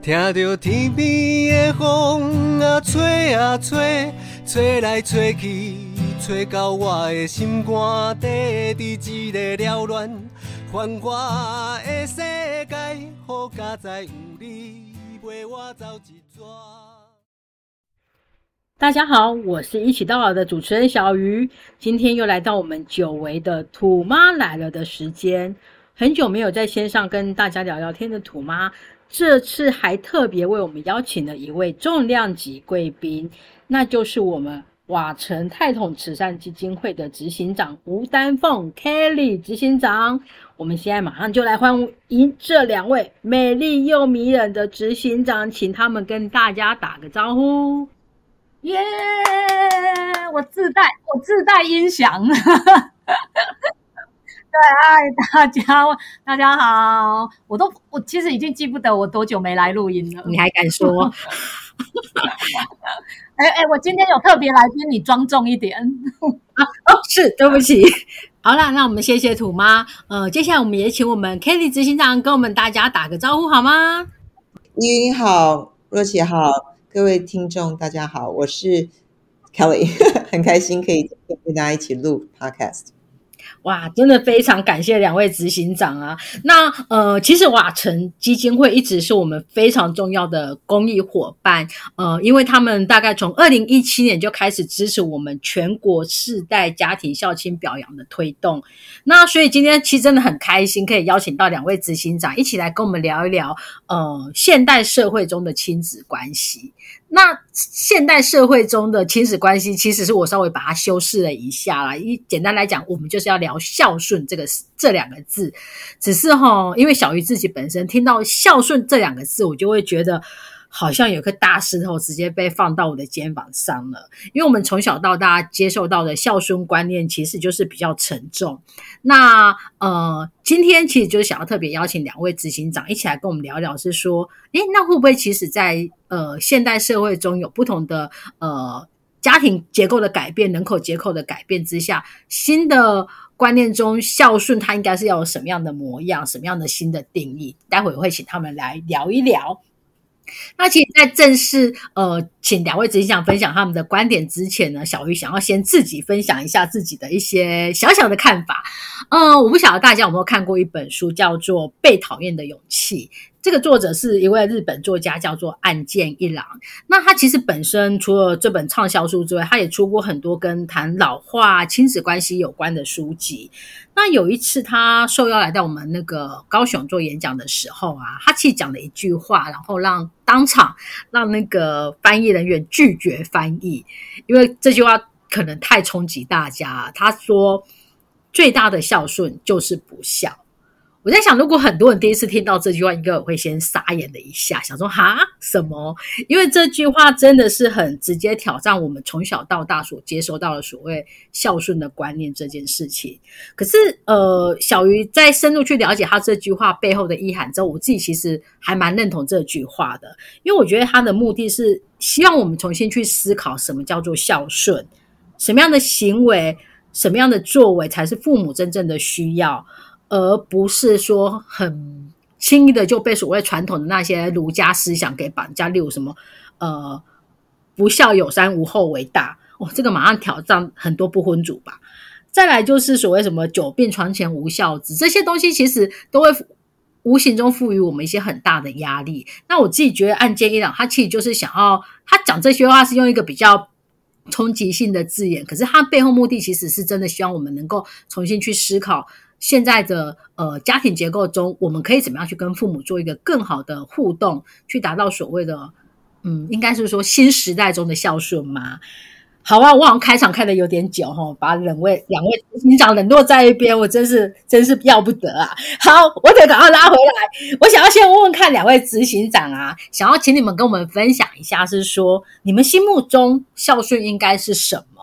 听着天边的风啊吹啊吹，吹来吹去，吹到我的心肝底，伫一个缭乱繁华的世界，好佳哉有你陪我走一逝。大家好，我是一起到老的主持人小鱼，今天又来到我们久违的土妈来了的时间。很久没有在线上跟大家聊聊天的土妈，这次还特别为我们邀请了一位重量级贵宾，那就是我们瓦城泰统慈善基金会的执行长吴丹凤 Kelly 执行长。我们现在马上就来欢迎这两位美丽又迷人的执行长，请他们跟大家打个招呼。耶！我自带我自带音响。对，嗨，大家，大家好！我都我其实已经记不得我多久没来录音了。你还敢说？哎哎，我今天有特别来宾，你庄重一点啊！哦，是，对不起。好了，那我们谢谢土妈。呃，接下来我们也请我们 Kelly 执行长跟我们大家打个招呼好吗？你好，若琪好。各位听众，大家好，我是 Kelly，很开心可以跟大家一起录 Podcast。哇，真的非常感谢两位执行长啊！那呃，其实瓦城基金会一直是我们非常重要的公益伙伴，呃，因为他们大概从二零一七年就开始支持我们全国世代家庭孝亲表扬的推动。那所以今天其实真的很开心，可以邀请到两位执行长一起来跟我们聊一聊，呃，现代社会中的亲子关系。那现代社会中的亲子关系，其实是我稍微把它修饰了一下啦。一简单来讲，我们就是要聊孝顺这个这两个字。只是哈，因为小鱼自己本身听到孝顺这两个字，我就会觉得。好像有颗大石头直接被放到我的肩膀上了，因为我们从小到大接受到的孝顺观念其实就是比较沉重。那呃，今天其实就是想要特别邀请两位执行长一起来跟我们聊聊，是说，诶，那会不会其实在呃现代社会中有不同的呃家庭结构的改变、人口结构的改变之下，新的观念中孝顺它应该是要有什么样的模样、什么样的新的定义？待会会请他们来聊一聊。那其实，在正式呃，请两位执行长分享他们的观点之前呢，小鱼想要先自己分享一下自己的一些小小的看法。嗯，我不晓得大家有没有看过一本书，叫做《被讨厌的勇气》。这个作者是一位日本作家，叫做岸见一郎。那他其实本身除了这本畅销书之外，他也出过很多跟谈老化、亲子关系有关的书籍。那有一次他受邀来到我们那个高雄做演讲的时候啊，他其实讲了一句话，然后让当场让那个翻译人员拒绝翻译，因为这句话可能太冲击大家。他说：“最大的孝顺就是不孝。”我在想，如果很多人第一次听到这句话，应该会先傻眼了一下，想说哈什么？因为这句话真的是很直接挑战我们从小到大所接收到的所谓孝顺的观念这件事情。可是，呃，小鱼在深入去了解他这句话背后的意涵之后，我自己其实还蛮认同这句话的，因为我觉得他的目的是希望我们重新去思考什么叫做孝顺，什么样的行为、什么样的作为才是父母真正的需要。而不是说很轻易的就被所谓传统的那些儒家思想给绑架，例如什么呃不孝有三，无后为大哦，这个马上挑战很多不婚主吧。再来就是所谓什么久病床前无孝子，这些东西其实都会无形中赋予我们一些很大的压力。那我自己觉得，案件一朗他其实就是想要他讲这些话是用一个比较冲击性的字眼，可是他背后目的其实是真的希望我们能够重新去思考。现在的呃家庭结构中，我们可以怎么样去跟父母做一个更好的互动，去达到所谓的嗯，应该是说新时代中的孝顺吗？好啊，我好像开场开的有点久哈，把两位两位执行长冷落在一边，我真是真是要不得啊！好，我得赶快拉回来。我想要先问问看两位执行长啊，想要请你们跟我们分享一下，是说你们心目中孝顺应该是什么？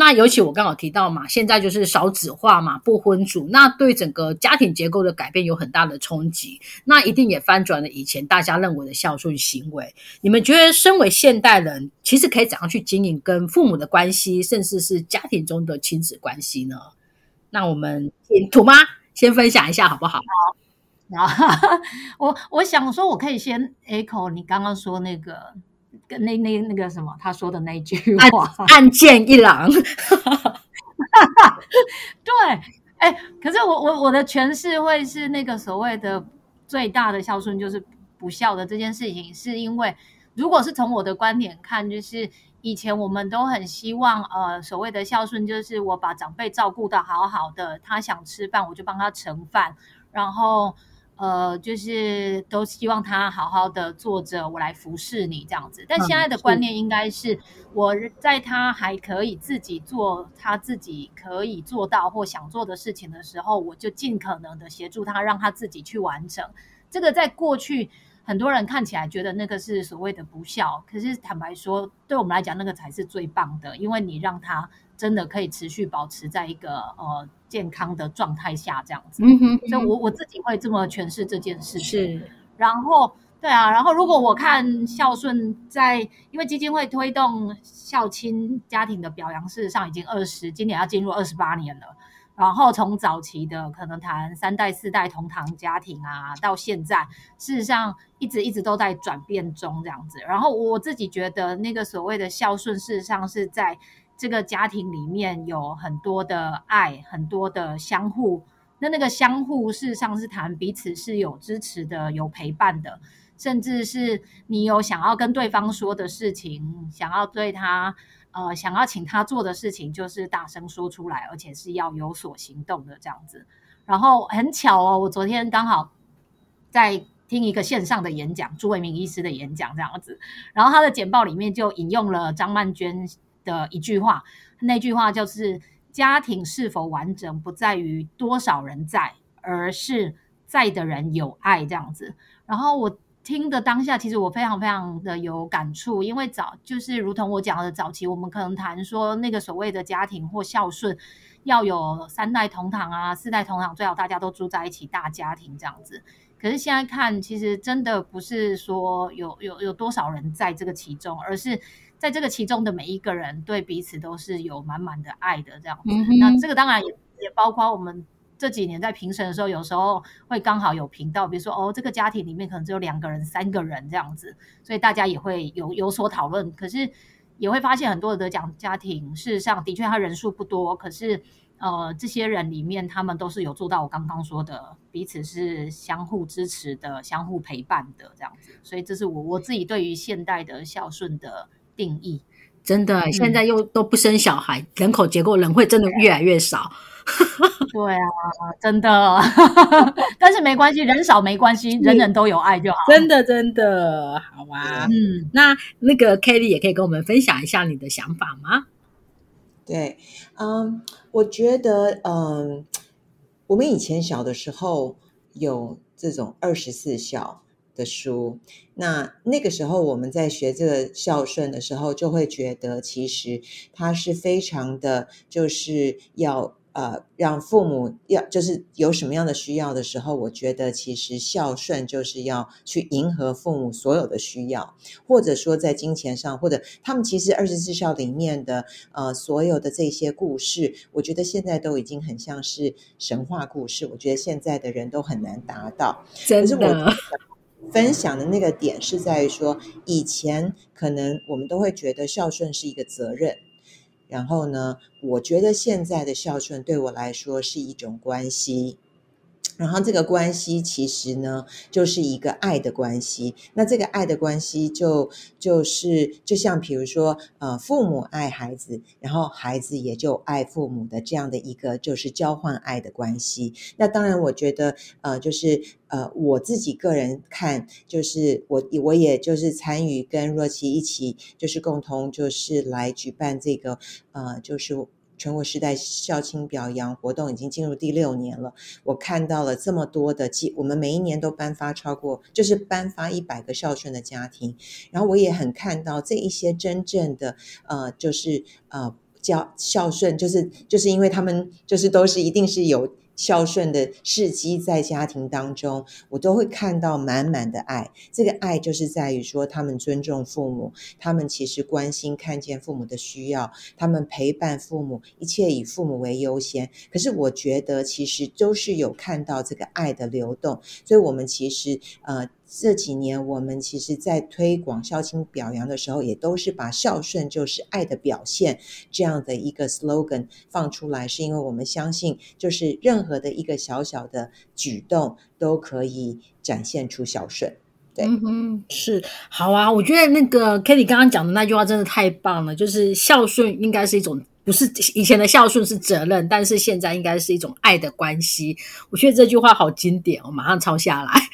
那尤其我刚好提到嘛，现在就是少子化嘛，不婚主，那对整个家庭结构的改变有很大的冲击，那一定也翻转了以前大家认为的孝顺行为。你们觉得身为现代人，其实可以怎样去经营跟父母的关系，甚至是家庭中的亲子关系呢？那我们请土妈先分享一下好不好？然后我我想说，我可以先 echo 你刚刚说那个那那那个什么他说的那一句话，案件一郎。对，哎，可是我我我的诠释会是那个所谓的最大的孝顺就是不孝的这件事情，是因为如果是从我的观点看，就是以前我们都很希望，呃，所谓的孝顺就是我把长辈照顾的好好的，他想吃饭我就帮他盛饭，然后。呃，就是都希望他好好的坐着，我来服侍你这样子。但现在的观念应该是，我在他还可以自己做他自己可以做到或想做的事情的时候，我就尽可能的协助他，让他自己去完成。这个在过去很多人看起来觉得那个是所谓的不孝，可是坦白说，对我们来讲，那个才是最棒的，因为你让他真的可以持续保持在一个呃。健康的状态下，这样子，嗯哼，所以我我自己会这么诠释这件事情。是，然后对啊，然后如果我看孝顺在，因为基金会推动孝亲家庭的表扬，事实上已经二十，今年要进入二十八年了。然后从早期的可能谈三代四代同堂家庭啊，到现在，事实上一直一直都在转变中这样子。然后我自己觉得，那个所谓的孝顺，事实上是在。这个家庭里面有很多的爱，很多的相互。那那个相互，事实上是谈彼此是有支持的，有陪伴的，甚至是你有想要跟对方说的事情，想要对他呃，想要请他做的事情，就是大声说出来，而且是要有所行动的这样子。然后很巧哦，我昨天刚好在听一个线上的演讲，朱伟明医师的演讲这样子，然后他的简报里面就引用了张曼娟。的一句话，那句话就是“家庭是否完整，不在于多少人在，而是在的人有爱”这样子。然后我听的当下，其实我非常非常的有感触，因为早就是如同我讲的，早期我们可能谈说那个所谓的家庭或孝顺，要有三代同堂啊，四代同堂，最好大家都住在一起，大家庭这样子。可是现在看，其实真的不是说有有有多少人在这个其中，而是。在这个其中的每一个人对彼此都是有满满的爱的，这样子。那这个当然也也包括我们这几年在评审的时候，有时候会刚好有频道，比如说哦，这个家庭里面可能只有两个人、三个人这样子，所以大家也会有有所讨论。可是也会发现很多的讲家庭，事实上的确他人数不多，可是呃，这些人里面他们都是有做到我刚刚说的，彼此是相互支持的、相互陪伴的这样子。所以这是我我自己对于现代的孝顺的。定义真的，现在又都不生小孩，人口结构人会真的越来越少。对啊，真的，但是没关系，人少没关系，人人都有爱就好。真的，真的好啊。嗯，那那个 Kelly 也可以跟我们分享一下你的想法吗？对，嗯，我觉得，嗯，我们以前小的时候有这种二十四孝。的书，那那个时候我们在学这个孝顺的时候，就会觉得其实它是非常的，就是要呃让父母要就是有什么样的需要的时候，我觉得其实孝顺就是要去迎合父母所有的需要，或者说在金钱上，或者他们其实二十四孝里面的呃所有的这些故事，我觉得现在都已经很像是神话故事，我觉得现在的人都很难达到，真的。分享的那个点是在于说，以前可能我们都会觉得孝顺是一个责任，然后呢，我觉得现在的孝顺对我来说是一种关系。然后这个关系其实呢，就是一个爱的关系。那这个爱的关系就就是就像比如说，呃，父母爱孩子，然后孩子也就爱父母的这样的一个就是交换爱的关系。那当然，我觉得呃，就是呃，我自己个人看，就是我我也就是参与跟若琪一起，就是共同就是来举办这个呃，就是。全国时代校庆表扬活动已经进入第六年了，我看到了这么多的记，我们每一年都颁发超过，就是颁发一百个孝顺的家庭，然后我也很看到这一些真正的呃，就是呃，教孝顺，就是就是因为他们就是都是一定是有。孝顺的事迹在家庭当中，我都会看到满满的爱。这个爱就是在于说，他们尊重父母，他们其实关心、看见父母的需要，他们陪伴父母，一切以父母为优先。可是我觉得，其实都是有看到这个爱的流动。所以，我们其实呃。这几年，我们其实，在推广孝亲表扬的时候，也都是把“孝顺就是爱的表现”这样的一个 slogan 放出来，是因为我们相信，就是任何的一个小小的举动，都可以展现出孝顺。对，嗯，是好啊。我觉得那个 Kitty 刚刚讲的那句话真的太棒了，就是孝顺应该是一种。不是以前的孝顺是责任，但是现在应该是一种爱的关系。我觉得这句话好经典，我马上抄下来。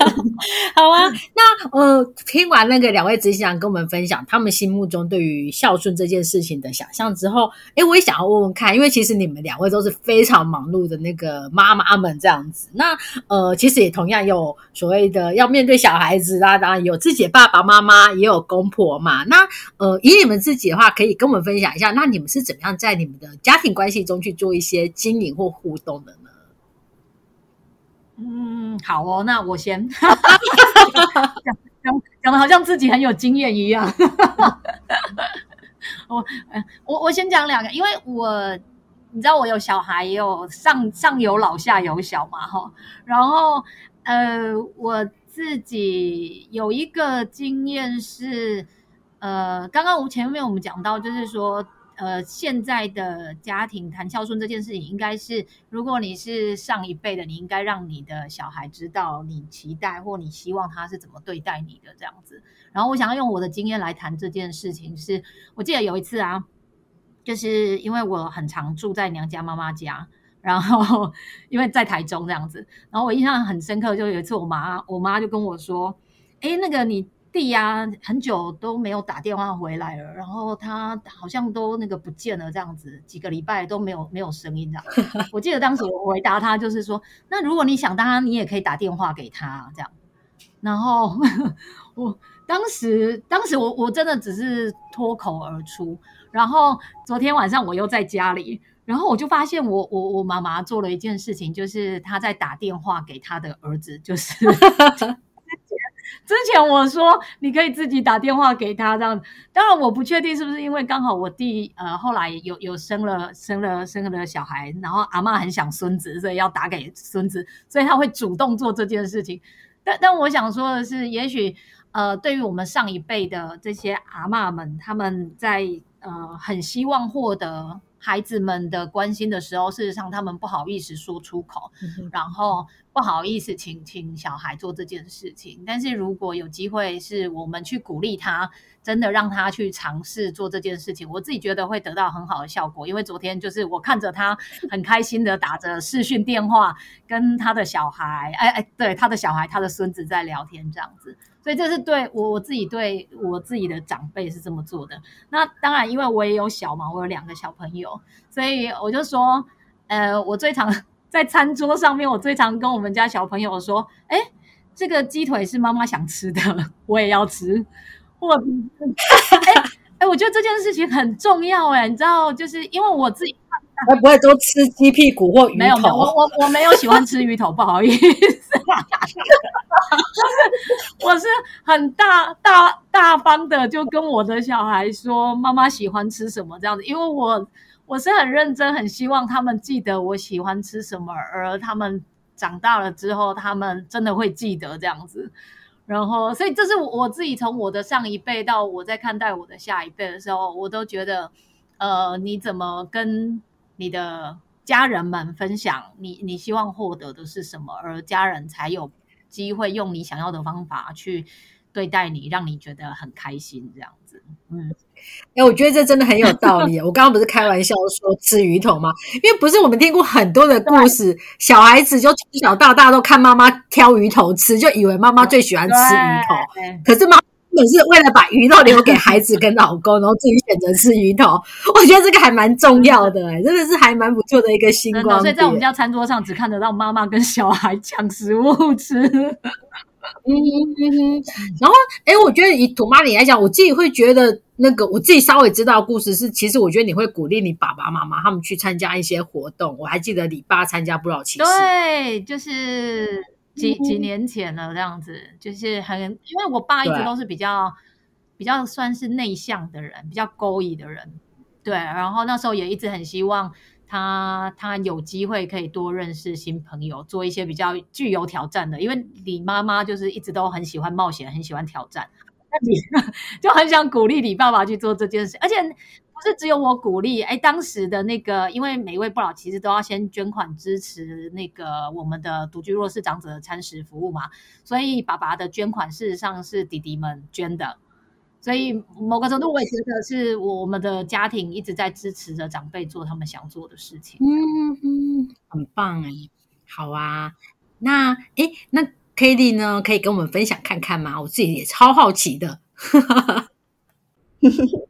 好啊，那呃，听完那个两位执行长跟我们分享他们心目中对于孝顺这件事情的想象之后，哎，我也想要问问看，因为其实你们两位都是非常忙碌的那个妈妈们这样子，那呃，其实也同样有所谓的要面对小孩子啦，当然有自己的爸爸妈妈，也有公婆嘛。那呃，以你们自己的话，可以跟我们分享一下，那你们是怎么样在你们的家庭关系中去做一些经营或互动的？嗯，好哦，那我先 讲讲讲的好像自己很有经验一样。我我我先讲两个，因为我你知道我有小孩，也有上上有老下有小嘛，哈。然后呃，我自己有一个经验是，呃，刚刚我前面我们讲到，就是说。呃，现在的家庭谈孝顺这件事情，应该是如果你是上一辈的，你应该让你的小孩知道你期待或你希望他是怎么对待你的这样子。然后我想要用我的经验来谈这件事情，是我记得有一次啊，就是因为我很常住在娘家妈妈家，然后 因为在台中这样子，然后我印象很深刻，就有一次我妈我妈就跟我说，哎，那个你。弟呀，很久都没有打电话回来了，然后他好像都那个不见了，这样子几个礼拜都没有没有声音的。我记得当时我回答他就是说，那如果你想他，你也可以打电话给他这样。然后 我当时当时我我真的只是脱口而出。然后昨天晚上我又在家里，然后我就发现我我我妈妈做了一件事情，就是她在打电话给她的儿子，就是。之前我说你可以自己打电话给他这样，当然我不确定是不是因为刚好我弟呃后来有有生了生了生了小孩，然后阿妈很想孙子，所以要打给孙子，所以他会主动做这件事情。但但我想说的是，也许呃对于我们上一辈的这些阿妈们，他们在呃很希望获得。孩子们的关心的时候，事实上他们不好意思说出口，然后不好意思请请小孩做这件事情。但是如果有机会，是我们去鼓励他，真的让他去尝试做这件事情，我自己觉得会得到很好的效果。因为昨天就是我看着他很开心的打着视讯电话，跟他的小孩，哎哎，对他的小孩，他的孙子在聊天这样子。所以这是对我我自己对我自己的长辈是这么做的。那当然，因为我也有小嘛，我有两个小朋友，所以我就说，呃，我最常在餐桌上面，我最常跟我们家小朋友说，哎，这个鸡腿是妈妈想吃的，我也要吃。或，哎哎，我觉得这件事情很重要，哎，你知道，就是因为我自己。会不会都吃鸡屁股或鱼头？没有，我我我没有喜欢吃鱼头，不好意思。我是很大大大方的，就跟我的小孩说，妈妈喜欢吃什么这样子，因为我我是很认真，很希望他们记得我喜欢吃什么，而他们长大了之后，他们真的会记得这样子。然后，所以这是我自己从我的上一辈到我在看待我的下一辈的时候，我都觉得，呃，你怎么跟。你的家人们分享你你希望获得的是什么，而家人才有机会用你想要的方法去对待你，让你觉得很开心这样子。嗯，哎，我觉得这真的很有道理。我刚刚不是开玩笑说吃鱼头吗？因为不是我们听过很多的故事，小孩子就从小到大都看妈妈挑鱼头吃，就以为妈妈最喜欢吃鱼头，可是妈。本是为了把鱼肉留给孩子跟老公，然后自己选择吃鱼头。我觉得这个还蛮重要的，哎，真的是还蛮不错的一个星光。所以在我们家餐桌上只看得到妈妈跟小孩抢食物吃。嗯嗯嗯。然后，哎，我觉得以土妈你来讲，我自己会觉得，那个我自己稍微知道的故事是，其实我觉得你会鼓励你爸爸妈妈他们去参加一些活动。我还记得你爸参加不少其实对，就是几几年前了，这样子，就是很，因为我爸一直都是比较比较算是内向的人，比较勾引的人，对，然后那时候也一直很希望他他有机会可以多认识新朋友，做一些比较具有挑战的，因为你妈妈就是一直都很喜欢冒险，很喜欢挑战。那 你 就很想鼓励你爸爸去做这件事，而且不是只有我鼓励。哎，当时的那个，因为每一位不老其实都要先捐款支持那个我们的独居弱势长者的餐食服务嘛，所以爸爸的捐款事实上是弟弟们捐的。所以某个程度，我也觉得是我们的家庭一直在支持着长辈做他们想做的事情。嗯嗯，很棒哎，好啊。那哎那。k a t i e 呢，可以跟我们分享看看吗？我自己也超好奇的。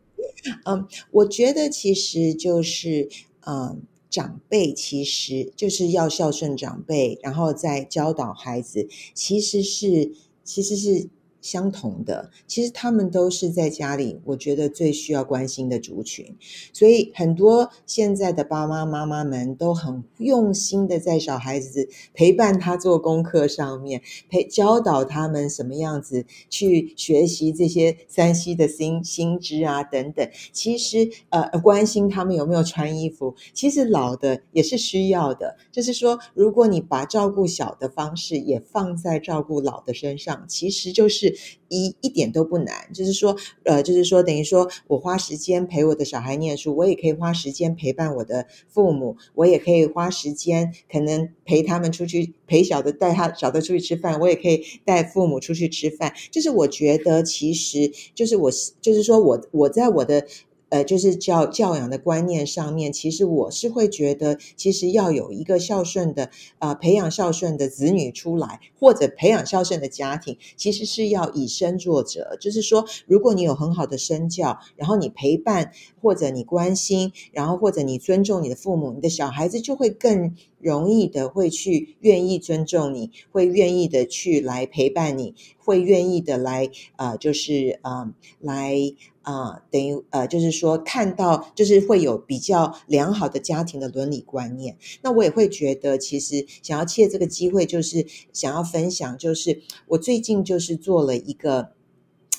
嗯，我觉得其实就是，嗯，长辈其实就是要孝顺长辈，然后再教导孩子，其实是，其实是。相同的，其实他们都是在家里，我觉得最需要关心的族群。所以很多现在的爸妈妈妈们都很用心的在小孩子陪伴他做功课上面，陪教导他们什么样子去学习这些山西的新新知啊等等。其实呃，关心他们有没有穿衣服，其实老的也是需要的。就是说，如果你把照顾小的方式也放在照顾老的身上，其实就是。一一点都不难，就是说，呃，就是说，等于说我花时间陪我的小孩念书，我也可以花时间陪伴我的父母，我也可以花时间可能陪他们出去，陪小的带他小的出去吃饭，我也可以带父母出去吃饭。就是我觉得，其实就是我，就是说我我在我的。呃，就是教教养的观念上面，其实我是会觉得，其实要有一个孝顺的啊，培养孝顺的子女出来，或者培养孝顺的家庭，其实是要以身作则。就是说，如果你有很好的身教，然后你陪伴，或者你关心，然后或者你尊重你的父母，你的小孩子就会更容易的会去愿意尊重你，会愿意的去来陪伴你，会愿意的来啊，就是啊，来。啊，等于呃，就是说看到，就是会有比较良好的家庭的伦理观念。那我也会觉得，其实想要借这个机会，就是想要分享，就是我最近就是做了一个，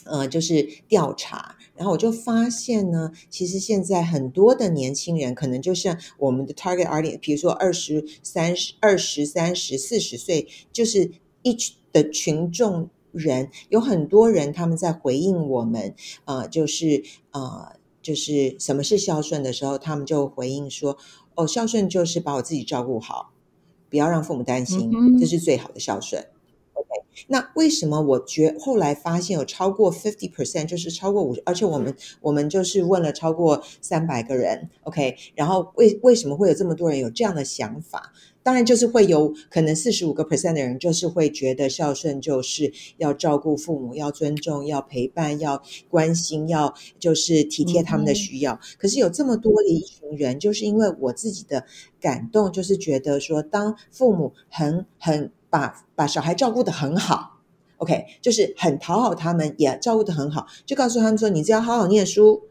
呃，就是调查，然后我就发现呢，其实现在很多的年轻人，可能就像我们的 target audience，比如说二十三十、二十三十、四十岁，就是一群的群众。人有很多人，他们在回应我们，呃，就是呃，就是什么是孝顺的时候，他们就回应说：“哦，孝顺就是把我自己照顾好，不要让父母担心，这是最好的孝顺。” OK，那为什么我觉后来发现有超过 fifty percent，就是超过五，而且我们我们就是问了超过三百个人，OK，然后为为什么会有这么多人有这样的想法？当然，就是会有可能四十五个 percent 的人，就是会觉得孝顺就是要照顾父母，要尊重，要陪伴，要关心，要就是体贴他们的需要。可是有这么多的一群人，就是因为我自己的感动，就是觉得说，当父母很很把把小孩照顾的很好，OK，就是很讨好他们，也照顾的很好，就告诉他们说，你只要好好念书，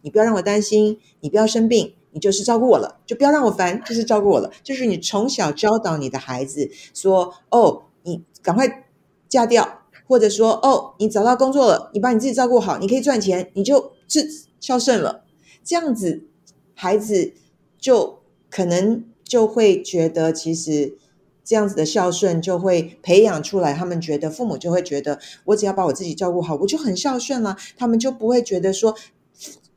你不要让我担心，你不要生病。你就是照顾我了，就不要让我烦，就是照顾我了。就是你从小教导你的孩子说：“哦，你赶快嫁掉，或者说哦，你找到工作了，你把你自己照顾好，你可以赚钱，你就是孝顺了。”这样子，孩子就可能就会觉得，其实这样子的孝顺就会培养出来。他们觉得父母就会觉得，我只要把我自己照顾好，我就很孝顺了。他们就不会觉得说，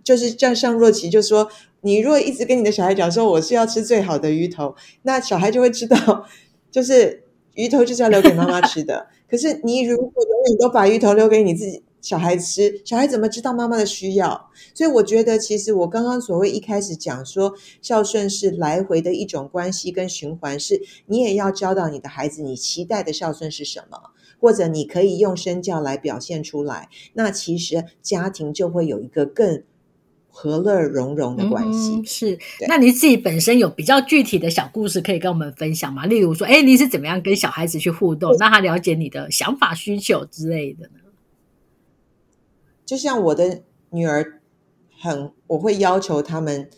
就是像像若琪就说。你如果一直跟你的小孩讲说我是要吃最好的鱼头，那小孩就会知道，就是鱼头就是要留给妈妈吃的。可是你如果永远都把鱼头留给你自己小孩吃，小孩怎么知道妈妈的需要？所以我觉得，其实我刚刚所谓一开始讲说孝顺是来回的一种关系跟循环，是你也要教导你的孩子，你期待的孝顺是什么，或者你可以用身教来表现出来。那其实家庭就会有一个更。和乐融融的关系是，那你自己本身有比较具体的小故事可以跟我们分享吗？例如说，哎，你是怎么样跟小孩子去互动，让他了解你的想法、需求之类的呢？就像我的女儿很，我会要求他们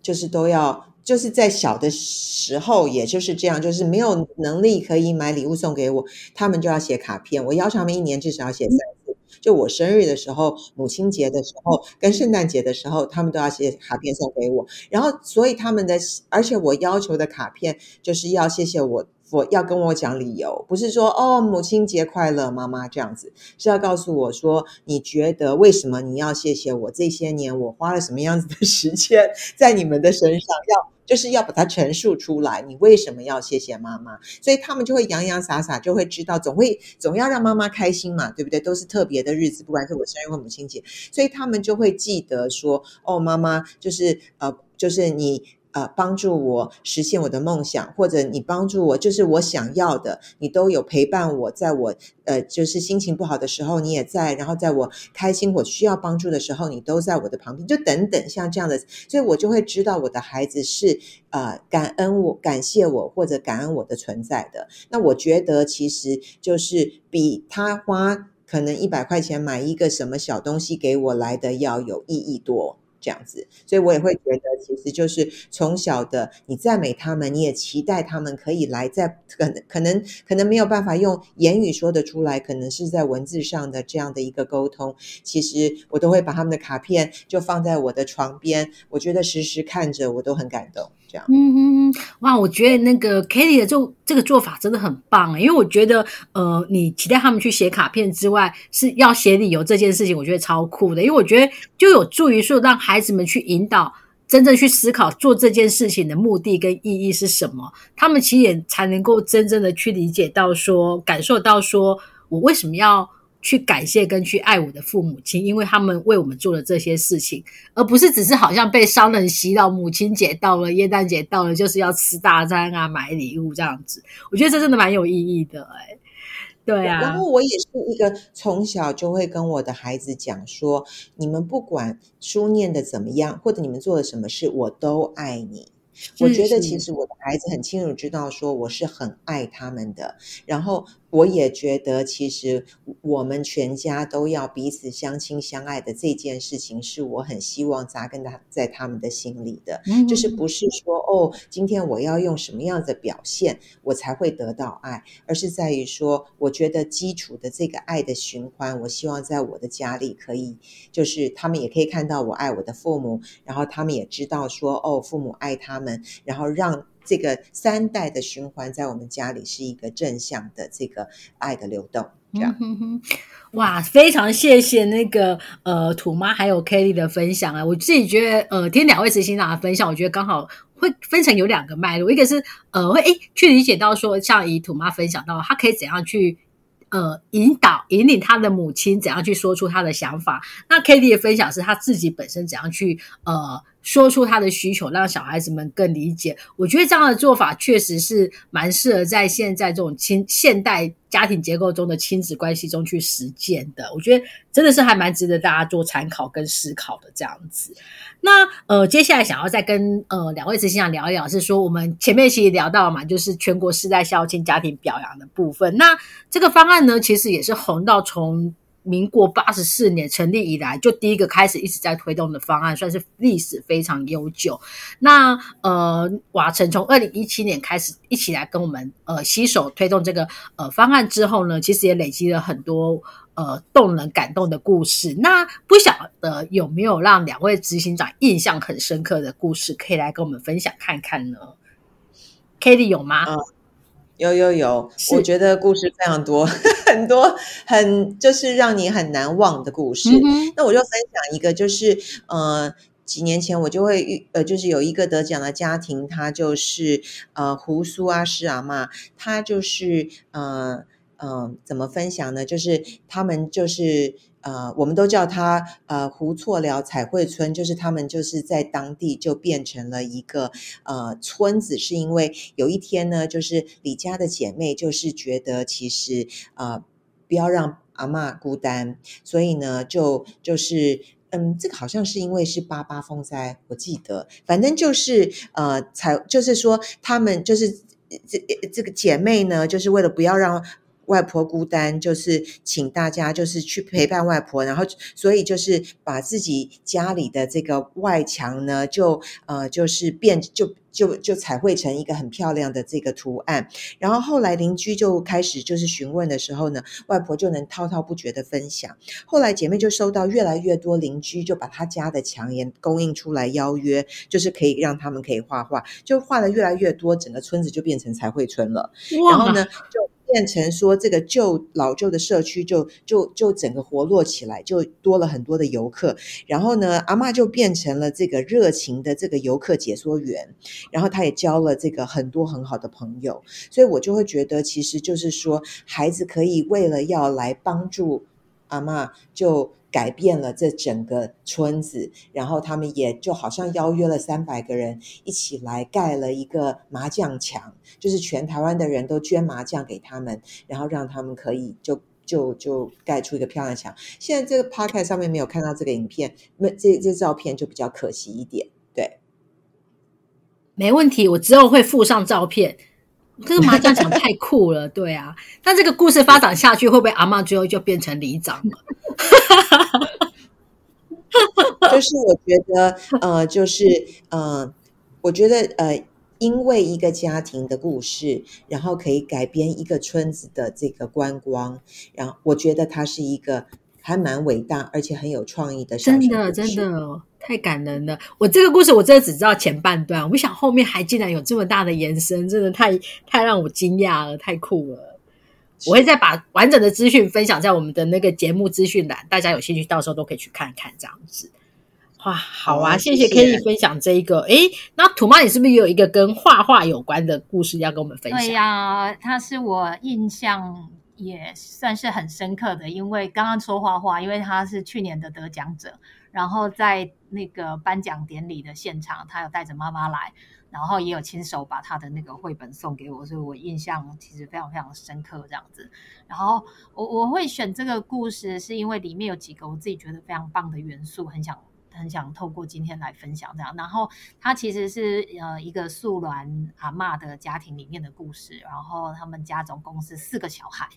就是都要。就是在小的时候，也就是这样，就是没有能力可以买礼物送给我，他们就要写卡片。我要求他们一年至少要写三次，就我生日的时候、母亲节的时候、跟圣诞节的时候，他们都要写卡片送给我。然后，所以他们的，而且我要求的卡片就是要谢谢我。我要跟我讲理由，不是说哦母亲节快乐，妈妈这样子，是要告诉我说，你觉得为什么你要谢谢我？这些年我花了什么样子的时间在你们的身上？要就是要把它陈述出来，你为什么要谢谢妈妈？所以他们就会洋洋洒洒，就会知道，总会总要让妈妈开心嘛，对不对？都是特别的日子，不管是我生日或母亲节，所以他们就会记得说，哦，妈妈就是呃，就是你。呃，帮助我实现我的梦想，或者你帮助我，就是我想要的，你都有陪伴我，在我呃，就是心情不好的时候，你也在；然后在我开心、我需要帮助的时候，你都在我的旁边，就等等像这样的，所以我就会知道我的孩子是呃感恩我、感谢我或者感恩我的存在的。那我觉得其实就是比他花可能一百块钱买一个什么小东西给我来的要有意义多。这样子，所以我也会觉得，其实就是从小的你赞美他们，你也期待他们可以来，在可能可能可能没有办法用言语说得出来，可能是在文字上的这样的一个沟通。其实我都会把他们的卡片就放在我的床边，我觉得时时看着我都很感动。这样，嗯嗯哇，我觉得那个 k a t i e 的就这个做法真的很棒，因为我觉得呃，你期待他们去写卡片之外，是要写理由这件事情，我觉得超酷的，因为我觉得就有助于说让孩子们去引导，真正去思考做这件事情的目的跟意义是什么，他们其实也才能够真正的去理解到说，感受到说我为什么要。去感谢跟去爱我的父母亲，因为他们为我们做了这些事情，而不是只是好像被商人洗脑。母亲节到了，耶诞节到了，就是要吃大餐啊，买礼物这样子。我觉得这真的蛮有意义的，哎，对啊。然后我也是一个从小就会跟我的孩子讲说，你们不管书念的怎么样，或者你们做了什么事，我都爱你。我觉得其实我的孩子很清楚知道说我是很爱他们的，然后。我也觉得，其实我们全家都要彼此相亲相爱的这件事情，是我很希望扎根他在他们的心里的。就是不是说哦，今天我要用什么样的表现，我才会得到爱，而是在于说，我觉得基础的这个爱的循环，我希望在我的家里可以，就是他们也可以看到我爱我的父母，然后他们也知道说哦，父母爱他们，然后让。这个三代的循环在我们家里是一个正向的这个爱的流动，这样。哇，非常谢谢那个呃土妈还有 Kelly 的分享啊！我自己觉得呃听两位执行长的分享，我觉得刚好会分成有两个脉络，一个是呃会诶去理解到说，像以土妈分享到，她可以怎样去。呃，引导引领她的母亲怎样去说出她的想法？那 k a t i e 的分享是她自己本身怎样去呃说出他的需求，让小孩子们更理解。我觉得这样的做法确实是蛮适合在现在这种亲现代家庭结构中的亲子关系中去实践的。我觉得真的是还蛮值得大家做参考跟思考的这样子。那呃，接下来想要再跟呃两位执行长聊一聊，是说我们前面其实聊到嘛，就是全国世代孝亲家庭表扬的部分。那这个方案呢，其实也是红到从民国八十四年成立以来，就第一个开始一直在推动的方案，算是历史非常悠久。那呃，瓦城从二零一七年开始一起来跟我们呃携手推动这个呃方案之后呢，其实也累积了很多。呃，动人感动的故事，那不晓得有没有让两位执行长印象很深刻的故事，可以来跟我们分享看看呢 k a t i e 有吗？有有有，我觉得故事非常多，很多很就是让你很难忘的故事。那我就分享一个，就是呃，几年前我就会遇呃，就是有一个得奖的家庭，他就是呃胡苏阿诗阿妈，他就是呃。嗯，怎么分享呢？就是他们就是呃，我们都叫他呃胡错寮彩绘村，就是他们就是在当地就变成了一个呃村子，是因为有一天呢，就是李家的姐妹就是觉得其实呃不要让阿妈孤单，所以呢就就是嗯，这个好像是因为是八八风灾，我记得，反正就是呃彩，就是说他们就是这这个姐妹呢，就是为了不要让。外婆孤单，就是请大家就是去陪伴外婆，然后所以就是把自己家里的这个外墙呢，就呃就是变就就就彩绘成一个很漂亮的这个图案。然后后来邻居就开始就是询问的时候呢，外婆就能滔滔不绝的分享。后来姐妹就收到越来越多邻居就把他家的墙也供应出来邀约，就是可以让他们可以画画，就画的越来越多，整个村子就变成彩绘村了。然后呢，就。变成说这个旧老旧的社区就就就整个活络起来，就多了很多的游客。然后呢，阿妈就变成了这个热情的这个游客解说员，然后他也交了这个很多很好的朋友。所以我就会觉得，其实就是说，孩子可以为了要来帮助阿妈，就。改变了这整个村子，然后他们也就好像邀约了三百个人一起来盖了一个麻将墙，就是全台湾的人都捐麻将给他们，然后让他们可以就就就盖出一个漂亮墙。现在这个 p o c a s t 上面没有看到这个影片，那这这照片就比较可惜一点。对，没问题，我之后会附上照片。这个麻将场太酷了，对啊。那这个故事发展下去，会不会阿妈最后就变成里长了？就是我觉得，呃，就是呃，我觉得呃，因为一个家庭的故事，然后可以改编一个村子的这个观光，然后我觉得它是一个还蛮伟大而且很有创意的。真的，真的。太感人了！我这个故事我真的只知道前半段，我不想后面还竟然有这么大的延伸，真的太太让我惊讶了，太酷了！我会再把完整的资讯分享在我们的那个节目资讯栏，大家有兴趣到时候都可以去看看这样子。哇，好啊，谢谢 Kelly 分享这一个。诶，那土妈你是不是也有一个跟画画有关的故事要跟我们分享？对呀，它是我印象也算是很深刻的，因为刚刚说画画，因为他是去年的得奖者。然后在那个颁奖典礼的现场，他有带着妈妈来，然后也有亲手把他的那个绘本送给我，所以我印象其实非常非常深刻这样子。然后我我会选这个故事，是因为里面有几个我自己觉得非常棒的元素，很想很想透过今天来分享这样。然后他其实是呃一个素鸾阿妈的家庭里面的故事，然后他们家总共是四个小孩。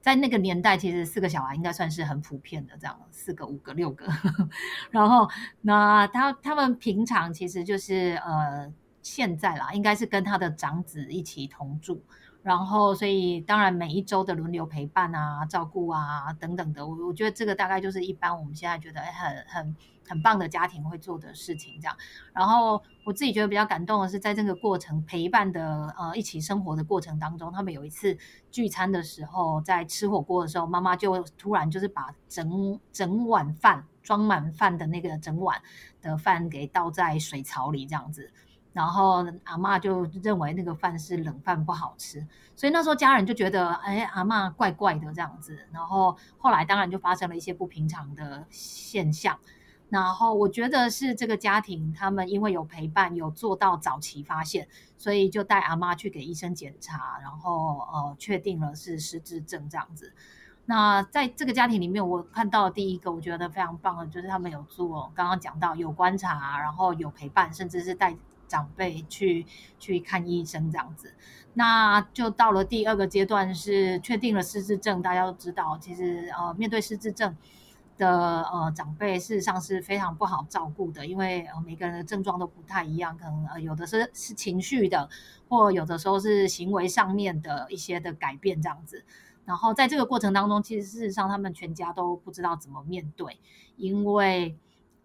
在那个年代，其实四个小孩应该算是很普遍的，这样四个、五个、六个。然后，那他他们平常其实就是呃，现在啦，应该是跟他的长子一起同住。然后，所以当然每一周的轮流陪伴啊、照顾啊等等的，我我觉得这个大概就是一般我们现在觉得很很很棒的家庭会做的事情这样。然后我自己觉得比较感动的是，在这个过程陪伴的呃一起生活的过程当中，他们有一次聚餐的时候，在吃火锅的时候，妈妈就突然就是把整整碗饭装满饭的那个整碗的饭给倒在水槽里这样子。然后阿妈就认为那个饭是冷饭不好吃，所以那时候家人就觉得，哎，阿妈怪怪的这样子。然后后来当然就发生了一些不平常的现象。然后我觉得是这个家庭他们因为有陪伴，有做到早期发现，所以就带阿妈去给医生检查，然后呃确定了是失智症这样子。那在这个家庭里面，我看到第一个我觉得非常棒的，就是他们有做刚刚讲到有观察，然后有陪伴，甚至是带。长辈去去看医生这样子，那就到了第二个阶段是确定了失智症。大家都知道，其实呃面对失智症的呃长辈，事实上是非常不好照顾的，因为呃每个人的症状都不太一样，可能呃有的是是情绪的，或有的时候是行为上面的一些的改变这样子。然后在这个过程当中，其实事实上他们全家都不知道怎么面对，因为。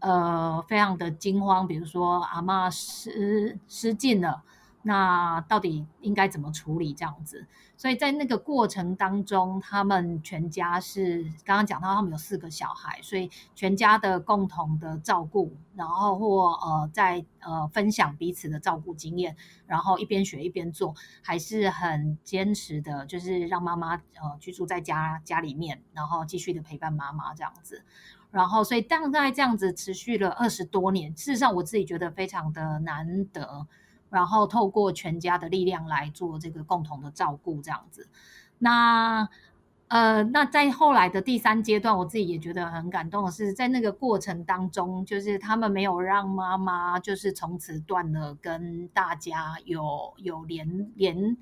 呃，非常的惊慌，比如说阿妈失失禁了，那到底应该怎么处理这样子？所以在那个过程当中，他们全家是刚刚讲到，他们有四个小孩，所以全家的共同的照顾，然后或呃在呃分享彼此的照顾经验，然后一边学一边做，还是很坚持的，就是让妈妈呃居住在家家里面，然后继续的陪伴妈妈这样子。然后，所以大概这样子持续了二十多年。事实上，我自己觉得非常的难得。然后，透过全家的力量来做这个共同的照顾，这样子。那呃，那在后来的第三阶段，我自己也觉得很感动的是，在那个过程当中，就是他们没有让妈妈就是从此断了跟大家有有联联。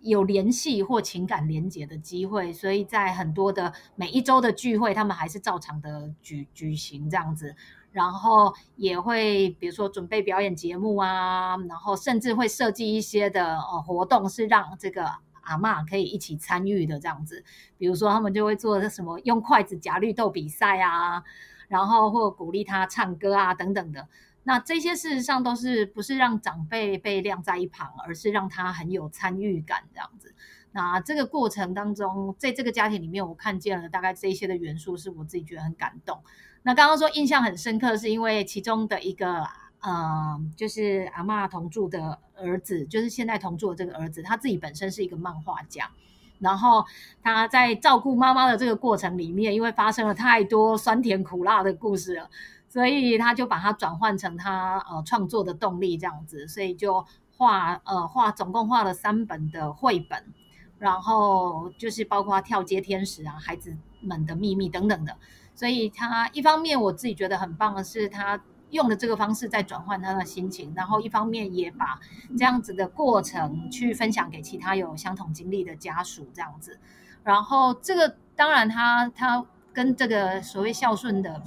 有联系或情感连结的机会，所以在很多的每一周的聚会，他们还是照常的举举行这样子，然后也会比如说准备表演节目啊，然后甚至会设计一些的呃活动，是让这个阿嬷可以一起参与的这样子，比如说他们就会做什么用筷子夹绿豆比赛啊，然后或鼓励他唱歌啊等等的。那这些事实上都是不是让长辈被晾在一旁，而是让他很有参与感这样子。那这个过程当中，在这个家庭里面，我看见了大概这些的元素，是我自己觉得很感动。那刚刚说印象很深刻，是因为其中的一个，呃，就是阿嬷同住的儿子，就是现在同住的这个儿子，他自己本身是一个漫画家，然后他在照顾妈妈的这个过程里面，因为发生了太多酸甜苦辣的故事了。所以他就把它转换成他呃创作的动力这样子，所以就画呃画总共画了三本的绘本，然后就是包括跳街天使啊、孩子们的秘密等等的。所以他一方面我自己觉得很棒的是，他用的这个方式在转换他的心情，然后一方面也把这样子的过程去分享给其他有相同经历的家属这样子。然后这个当然他他跟这个所谓孝顺的。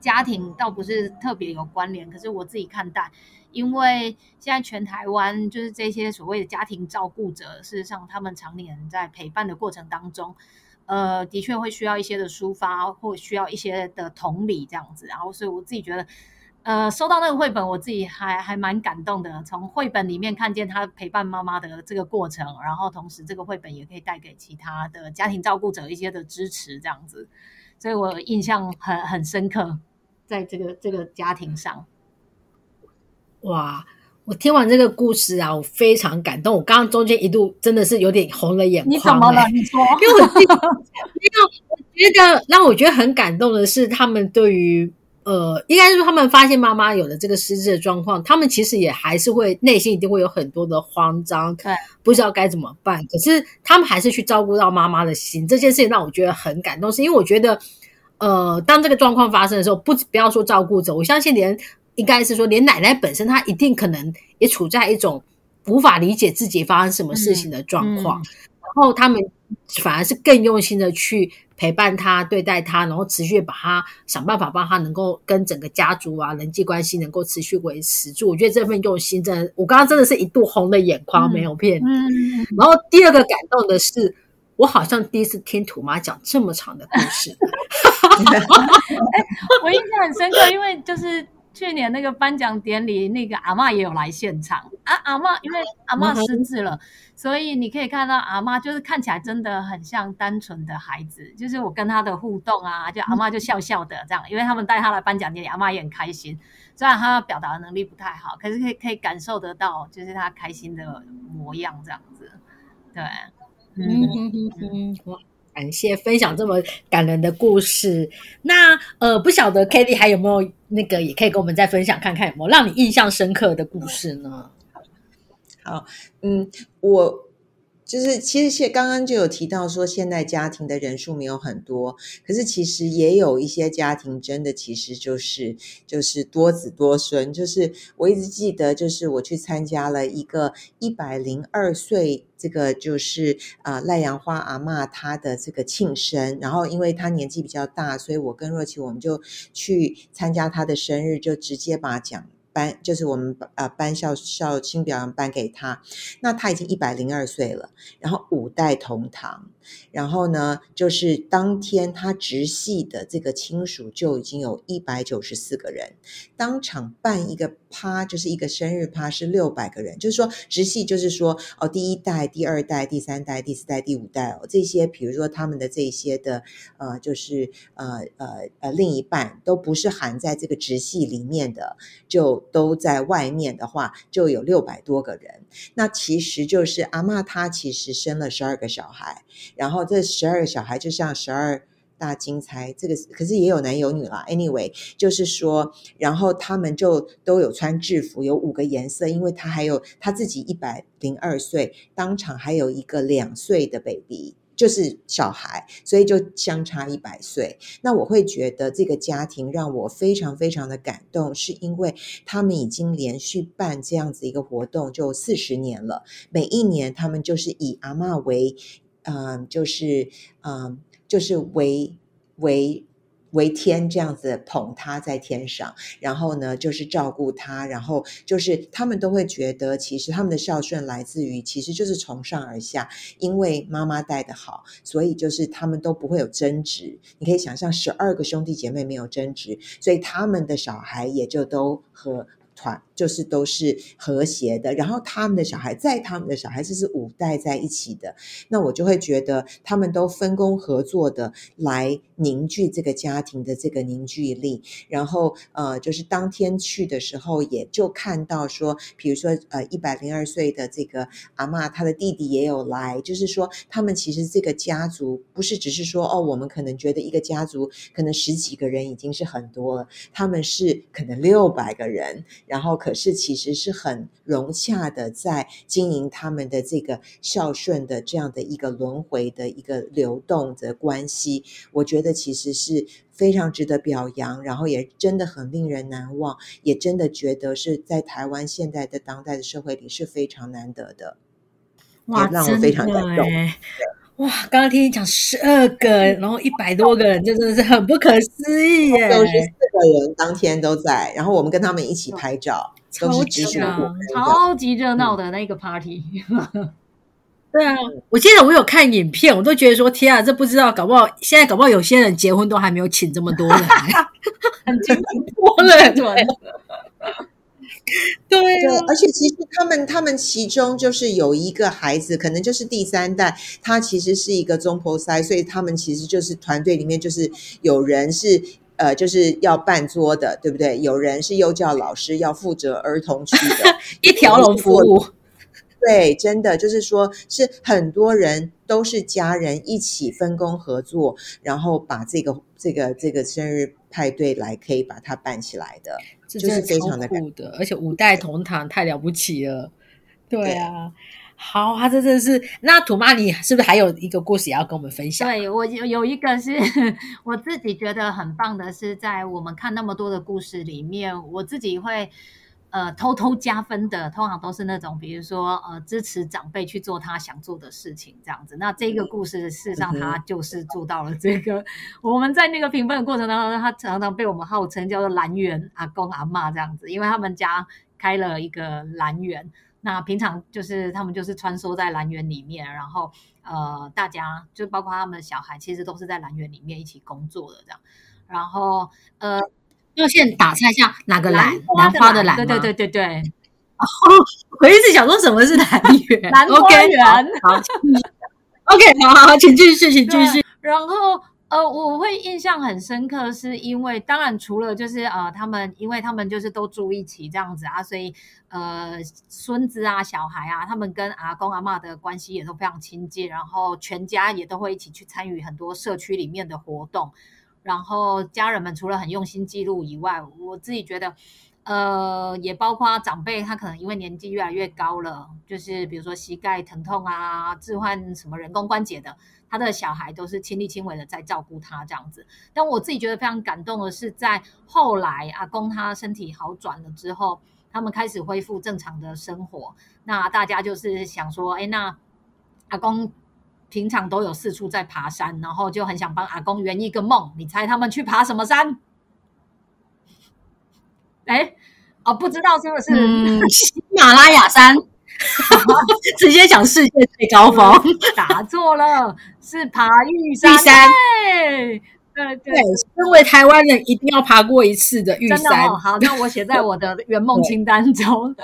家庭倒不是特别有关联，可是我自己看待，因为现在全台湾就是这些所谓的家庭照顾者，事实上他们常年在陪伴的过程当中，呃，的确会需要一些的抒发，或需要一些的同理这样子。然后，所以我自己觉得，呃，收到那个绘本，我自己还还蛮感动的。从绘本里面看见他陪伴妈妈的这个过程，然后同时这个绘本也可以带给其他的家庭照顾者一些的支持，这样子，所以我印象很很深刻。在这个这个家庭上，哇！我听完这个故事啊，我非常感动。我刚刚中间一度真的是有点红了眼眶。你怎么了？你说，因为我因为我觉得让我觉得很感动的是，他们对于呃，应该说他们发现妈妈有了这个失智的状况，他们其实也还是会内心一定会有很多的慌张，对，不知道该怎么办。可是他们还是去照顾到妈妈的心，这件事情让我觉得很感动，是因为我觉得。呃，当这个状况发生的时候，不不要说照顾者，我相信连应该是说，连奶奶本身，她一定可能也处在一种无法理解自己发生什么事情的状况。然后他们反而是更用心的去陪伴她、对待她，然后持续把她想办法帮她能够跟整个家族啊人际关系能够持续维持住。我觉得这份用心真的，我刚刚真的是一度红了眼眶，没有骗你。然后第二个感动的是。我好像第一次听土妈讲这么长的故事，我印象很深刻，因为就是去年那个颁奖典礼，那个阿妈也有来现场啊。阿妈因为阿妈失智了，所以你可以看到阿妈就是看起来真的很像单纯的孩子，就是我跟他的互动啊，就阿妈就笑笑的这样，因为他们带他来颁奖典礼，阿妈也很开心。虽然他表达的能力不太好，可是可以可以感受得到，就是他开心的模样这样子，对。嗯哼哼哼，感谢分享这么感人的故事。那呃，不晓得 k a t i e 还有没有那个，也可以跟我们再分享看看有没有让你印象深刻的故事呢？好，嗯，我。就是其实现刚刚就有提到说，现代家庭的人数没有很多，可是其实也有一些家庭真的其实就是就是多子多孙。就是我一直记得，就是我去参加了一个一百零二岁这个就是啊赖阳花阿嬷她的这个庆生，然后因为她年纪比较大，所以我跟若琪我们就去参加她的生日，就直接把奖。颁就是我们呃颁校校庆表扬颁给他，那他已经一百零二岁了，然后五代同堂。然后呢，就是当天他直系的这个亲属就已经有一百九十四个人，当场办一个趴，就是一个生日趴，是六百个人。就是说直系，就是说哦，第一代、第二代、第三代、第四代、第五代哦，这些，比如说他们的这些的呃，就是呃呃呃，另一半都不是含在这个直系里面的，就都在外面的话，就有六百多个人。那其实就是阿妈她其实生了十二个小孩。然后这十二个小孩就像十二大金钗，这个可是也有男有女啦。Anyway，就是说，然后他们就都有穿制服，有五个颜色，因为他还有他自己一百零二岁，当场还有一个两岁的 baby。就是小孩，所以就相差一百岁。那我会觉得这个家庭让我非常非常的感动，是因为他们已经连续办这样子一个活动就四十年了，每一年他们就是以阿嬷为，嗯，就是嗯，就是为为。为天这样子捧他在天上，然后呢，就是照顾他，然后就是他们都会觉得，其实他们的孝顺来自于，其实就是从上而下，因为妈妈带的好，所以就是他们都不会有争执。你可以想象，十二个兄弟姐妹没有争执，所以他们的小孩也就都和。团就是都是和谐的，然后他们的小孩在他们的小孩，这是五代在一起的，那我就会觉得他们都分工合作的来凝聚这个家庭的这个凝聚力。然后呃，就是当天去的时候，也就看到说，比如说呃，一百零二岁的这个阿妈，她的弟弟也有来，就是说他们其实这个家族不是只是说哦，我们可能觉得一个家族可能十几个人已经是很多了，他们是可能六百个人。然后，可是其实是很融洽的，在经营他们的这个孝顺的这样的一个轮回的一个流动的关系，我觉得其实是非常值得表扬，然后也真的很令人难忘，也真的觉得是在台湾现在的当代的社会里是非常难得的，哇，让我非常感动。哇，刚刚听你讲十二个，然后一百多个人，就真的是很不可思议耶！都是四个人当天都在，然后我们跟他们一起拍照，都是直属超级热闹的那个 party。对啊，我记得我有看影片，我都觉得说天啊，这不知道搞不好现在搞不好有些人结婚都还没有请这么多人，很惊多了，对。对，而且其实他们他们其中就是有一个孩子，可能就是第三代，他其实是一个中婆塞，所以他们其实就是团队里面就是有人是呃就是要办桌的，对不对？有人是幼教老师要负责儿童区的，一条龙服务。对，真的就是说，是很多人都是家人一起分工合作，然后把这个这个这个生日派对来可以把它办起来的。就是非常的酷的，而且五代同堂太了不起了。对啊，好啊，这真的是。那土妈，你是不是还有一个故事也要跟我们分享？对我有有一个是 我自己觉得很棒的，是在我们看那么多的故事里面，我自己会。呃，偷偷加分的通常都是那种，比如说呃，支持长辈去做他想做的事情这样子。那这个故事事实上他就是做到了这个。我们在那个评分的过程当中，他常常被我们号称叫做“蓝园阿公阿妈”这样子，因为他们家开了一个蓝园。那平常就是他们就是穿梭在蓝园里面，然后呃，大家就包括他们的小孩，其实都是在蓝园里面一起工作的这样。然后呃。要先打岔一下，哪个兰？兰花的兰对对对对对。哦，我一直想说什么是兰园？兰花园。好，OK，好好好，请继续，请继续。然后呃，我会印象很深刻，是因为当然除了就是呃，他们因为他们就是都住一起这样子啊，所以呃，孙子啊、小孩啊，他们跟阿公阿妈的关系也都非常亲近，然后全家也都会一起去参与很多社区里面的活动。然后家人们除了很用心记录以外，我自己觉得，呃，也包括长辈，他可能因为年纪越来越高了，就是比如说膝盖疼痛啊，置换什么人工关节的，他的小孩都是亲力亲为的在照顾他这样子。但我自己觉得非常感动的是，在后来阿公他身体好转了之后，他们开始恢复正常的生活，那大家就是想说，哎，那阿公。平常都有四处在爬山，然后就很想帮阿公圆一个梦。你猜他们去爬什么山？哎，哦，不知道是不是 喜马拉雅山？直接讲世界最高峰，答错了，是爬玉山。对对，身为台湾人一定要爬过一次的玉山。好，那我写在我的圆梦清单中。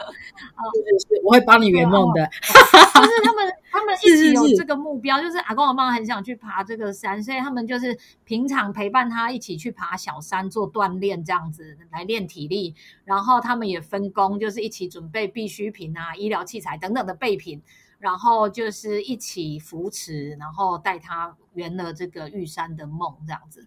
好，是我会帮你圆梦的。就是他们，他们一直有这个目标，就是阿公阿妈很想去爬这个山，所以他们就是平常陪伴他一起去爬小山做锻炼，这样子来练体力。然后他们也分工，就是一起准备必需品啊、医疗器材等等的备品。然后就是一起扶持，然后带他圆了这个玉山的梦，这样子。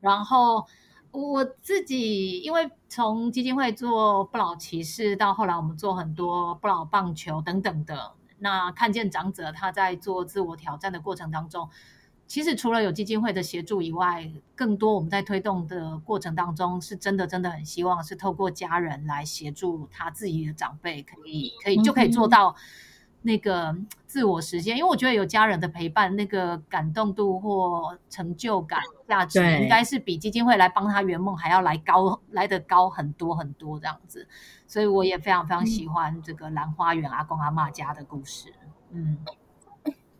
然后我自己，因为从基金会做不老骑士，到后来我们做很多不老棒球等等的，那看见长者他在做自我挑战的过程当中，其实除了有基金会的协助以外，更多我们在推动的过程当中，是真的真的很希望是透过家人来协助他自己的长辈，可以可以就可以做到。那个自我实现，因为我觉得有家人的陪伴，那个感动度或成就感价值，应该是比基金会来帮他圆梦还要来高来的高很多很多这样子。所以我也非常非常喜欢这个兰花园阿公阿妈家的故事。嗯，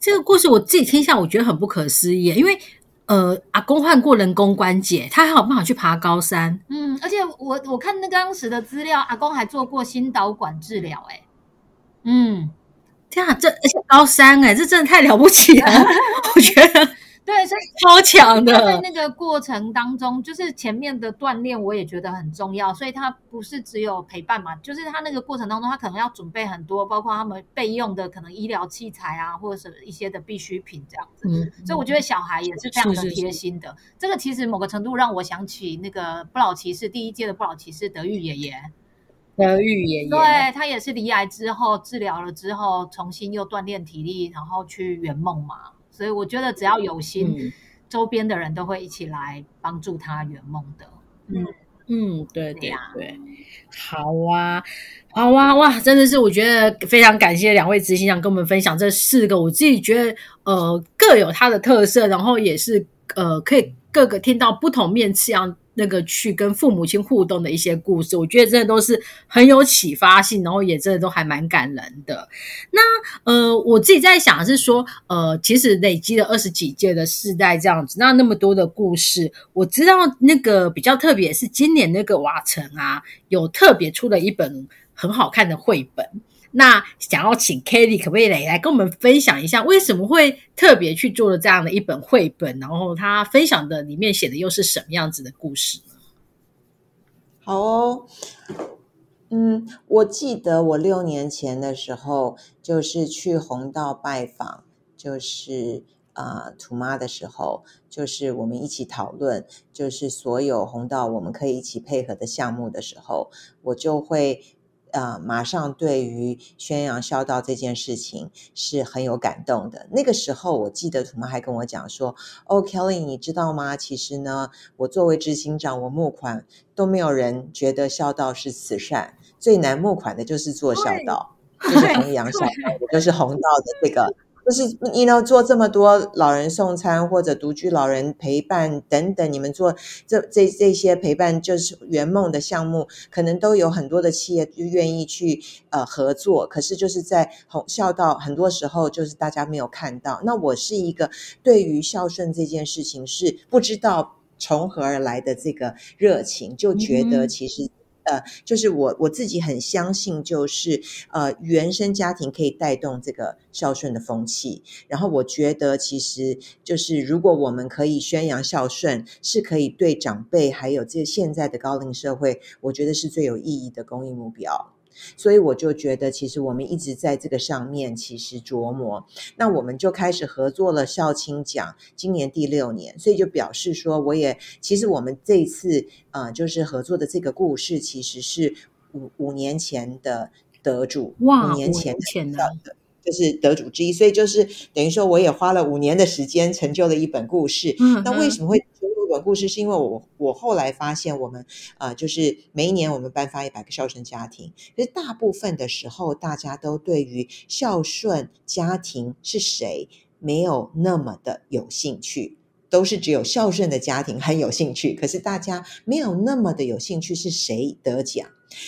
这个故事我自己听下，我觉得很不可思议，因为呃，阿公换过人工关节，他还有办法去爬高山。嗯，而且我我看那当时的资料，阿公还做过心导管治疗。哎，嗯。天啊，这而且高三哎，这真的太了不起了！我觉得 对，所以超强的。在那个过程当中，就是前面的锻炼，我也觉得很重要。所以他不是只有陪伴嘛，就是他那个过程当中，他可能要准备很多，包括他们备用的可能医疗器材啊，或者什么一些的必需品这样子。嗯，所以我觉得小孩也是非常的贴心的。这个其实某个程度让我想起那个不老骑士第一届的不老骑士德育爷爷。德育爷爷，对他也是离癌之后治疗了之后，重新又锻炼体力，然后去圆梦嘛。所以我觉得只要有心，周边的人都会一起来帮助他圆梦的。嗯嗯，对对对，好啊，好啊，哇，真的是我觉得非常感谢两位执行长跟我们分享这四个，我自己觉得呃各有它的特色，然后也是呃可以各个听到不同面次样。那个去跟父母亲互动的一些故事，我觉得真的都是很有启发性，然后也真的都还蛮感人的。那呃，我自己在想是说，呃，其实累积了二十几届的世代这样子，那那么多的故事，我知道那个比较特别是今年那个瓦城啊，有特别出了一本很好看的绘本。那想要请 Kelly 可不可以来来跟我们分享一下，为什么会特别去做了这样的一本绘本？然后他分享的里面写的又是什么样子的故事呢？好哦，嗯，我记得我六年前的时候，就是去红道拜访，就是啊土妈的时候，就是我们一起讨论，就是所有红道我们可以一起配合的项目的时候，我就会。啊，马上对于宣扬孝道这件事情是很有感动的。那个时候，我记得土妈还跟我讲说：“哦，Kelly，你知道吗？其实呢，我作为执行长，我募款都没有人觉得孝道是慈善，最难募款的就是做孝道，就是弘扬孝道，就是弘道的这个。”就是你呢做这么多老人送餐或者独居老人陪伴等等，你们做这这这些陪伴就是圆梦的项目，可能都有很多的企业就愿意去呃合作。可是就是在哄孝道，很多时候就是大家没有看到。那我是一个对于孝顺这件事情是不知道从何而来的这个热情，就觉得其实。呃，就是我我自己很相信，就是呃，原生家庭可以带动这个孝顺的风气。然后我觉得，其实就是如果我们可以宣扬孝顺，是可以对长辈还有这现在的高龄社会，我觉得是最有意义的公益目标。所以我就觉得，其实我们一直在这个上面其实琢磨，那我们就开始合作了孝亲奖，今年第六年，所以就表示说，我也其实我们这一次呃，就是合作的这个故事，其实是五五年前的得主，五年前的，就是得主之一，所以就是等于说，我也花了五年的时间成就了一本故事。嗯，那为什么会？故事是因为我我后来发现，我们啊，就是每一年我们颁发一百个孝顺家庭，可是大部分的时候，大家都对于孝顺家庭是谁没有那么的有兴趣，都是只有孝顺的家庭很有兴趣，可是大家没有那么的有兴趣是谁得奖。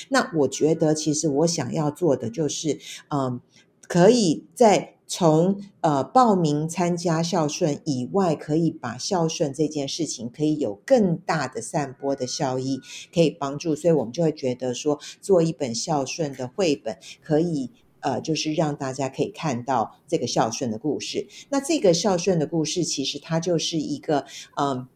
那我觉得，其实我想要做的就是，嗯，可以在。从呃报名参加孝顺以外，可以把孝顺这件事情可以有更大的散播的效益，可以帮助，所以我们就会觉得说，做一本孝顺的绘本，可以呃，就是让大家可以看到这个孝顺的故事。那这个孝顺的故事，其实它就是一个嗯。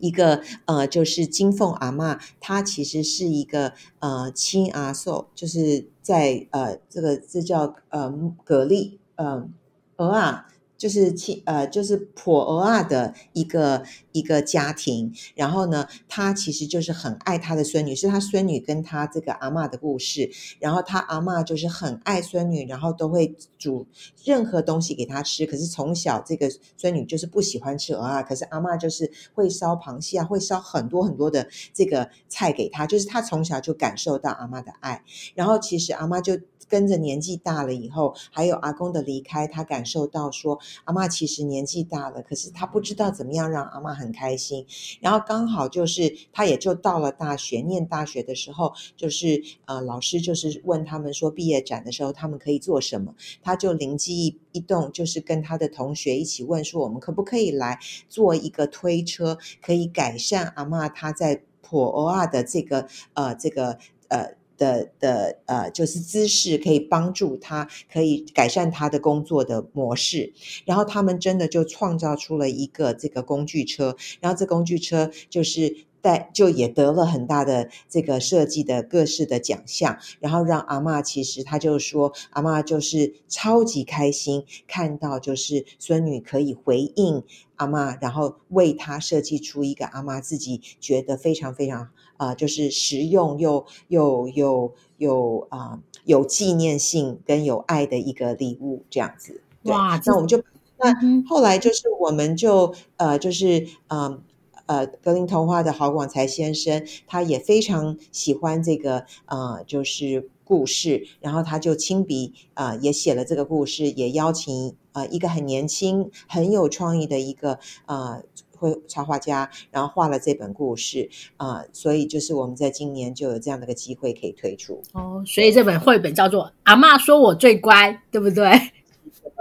一个呃，就是金凤阿妈，她其实是一个呃亲阿寿，就是在呃这个这叫呃蛤蜊。嗯，鹅啊，就是亲呃，就是婆俄啊的一个一个家庭，然后呢，他其实就是很爱他的孙女，是他孙女跟他这个阿嬷的故事。然后他阿嬷就是很爱孙女，然后都会煮任何东西给他吃。可是从小这个孙女就是不喜欢吃鹅啊，可是阿嬷就是会烧螃蟹啊，会烧很多很多的这个菜给他，就是他从小就感受到阿嬷的爱。然后其实阿嬷就。跟着年纪大了以后，还有阿公的离开，他感受到说，阿妈其实年纪大了，可是他不知道怎么样让阿妈很开心。然后刚好就是他也就到了大学，念大学的时候，就是呃老师就是问他们说，毕业展的时候他们可以做什么，他就灵机一一动，就是跟他的同学一起问说，我们可不可以来做一个推车，可以改善阿妈她在普欧亚的这个呃这个呃。的的呃，就是姿势可以帮助他，可以改善他的工作的模式。然后他们真的就创造出了一个这个工具车，然后这工具车就是带就也得了很大的这个设计的各式的奖项。然后让阿妈其实他就说，阿妈就是超级开心看到就是孙女可以回应阿妈，然后为他设计出一个阿妈自己觉得非常非常。啊，就是实用又又又又啊有纪念性跟有爱的一个礼物，这样子。哇，那我们就那后来就是我们就呃就是嗯呃格林童话的郝广才先生，他也非常喜欢这个呃就是故事，然后他就亲笔啊也写了这个故事，也邀请呃一个很年轻很有创意的一个啊。绘插画家，然后画了这本故事啊，所以就是我们在今年就有这样的一个机会可以推出哦。所以这本绘本叫做《阿妈说我最乖》，对不对？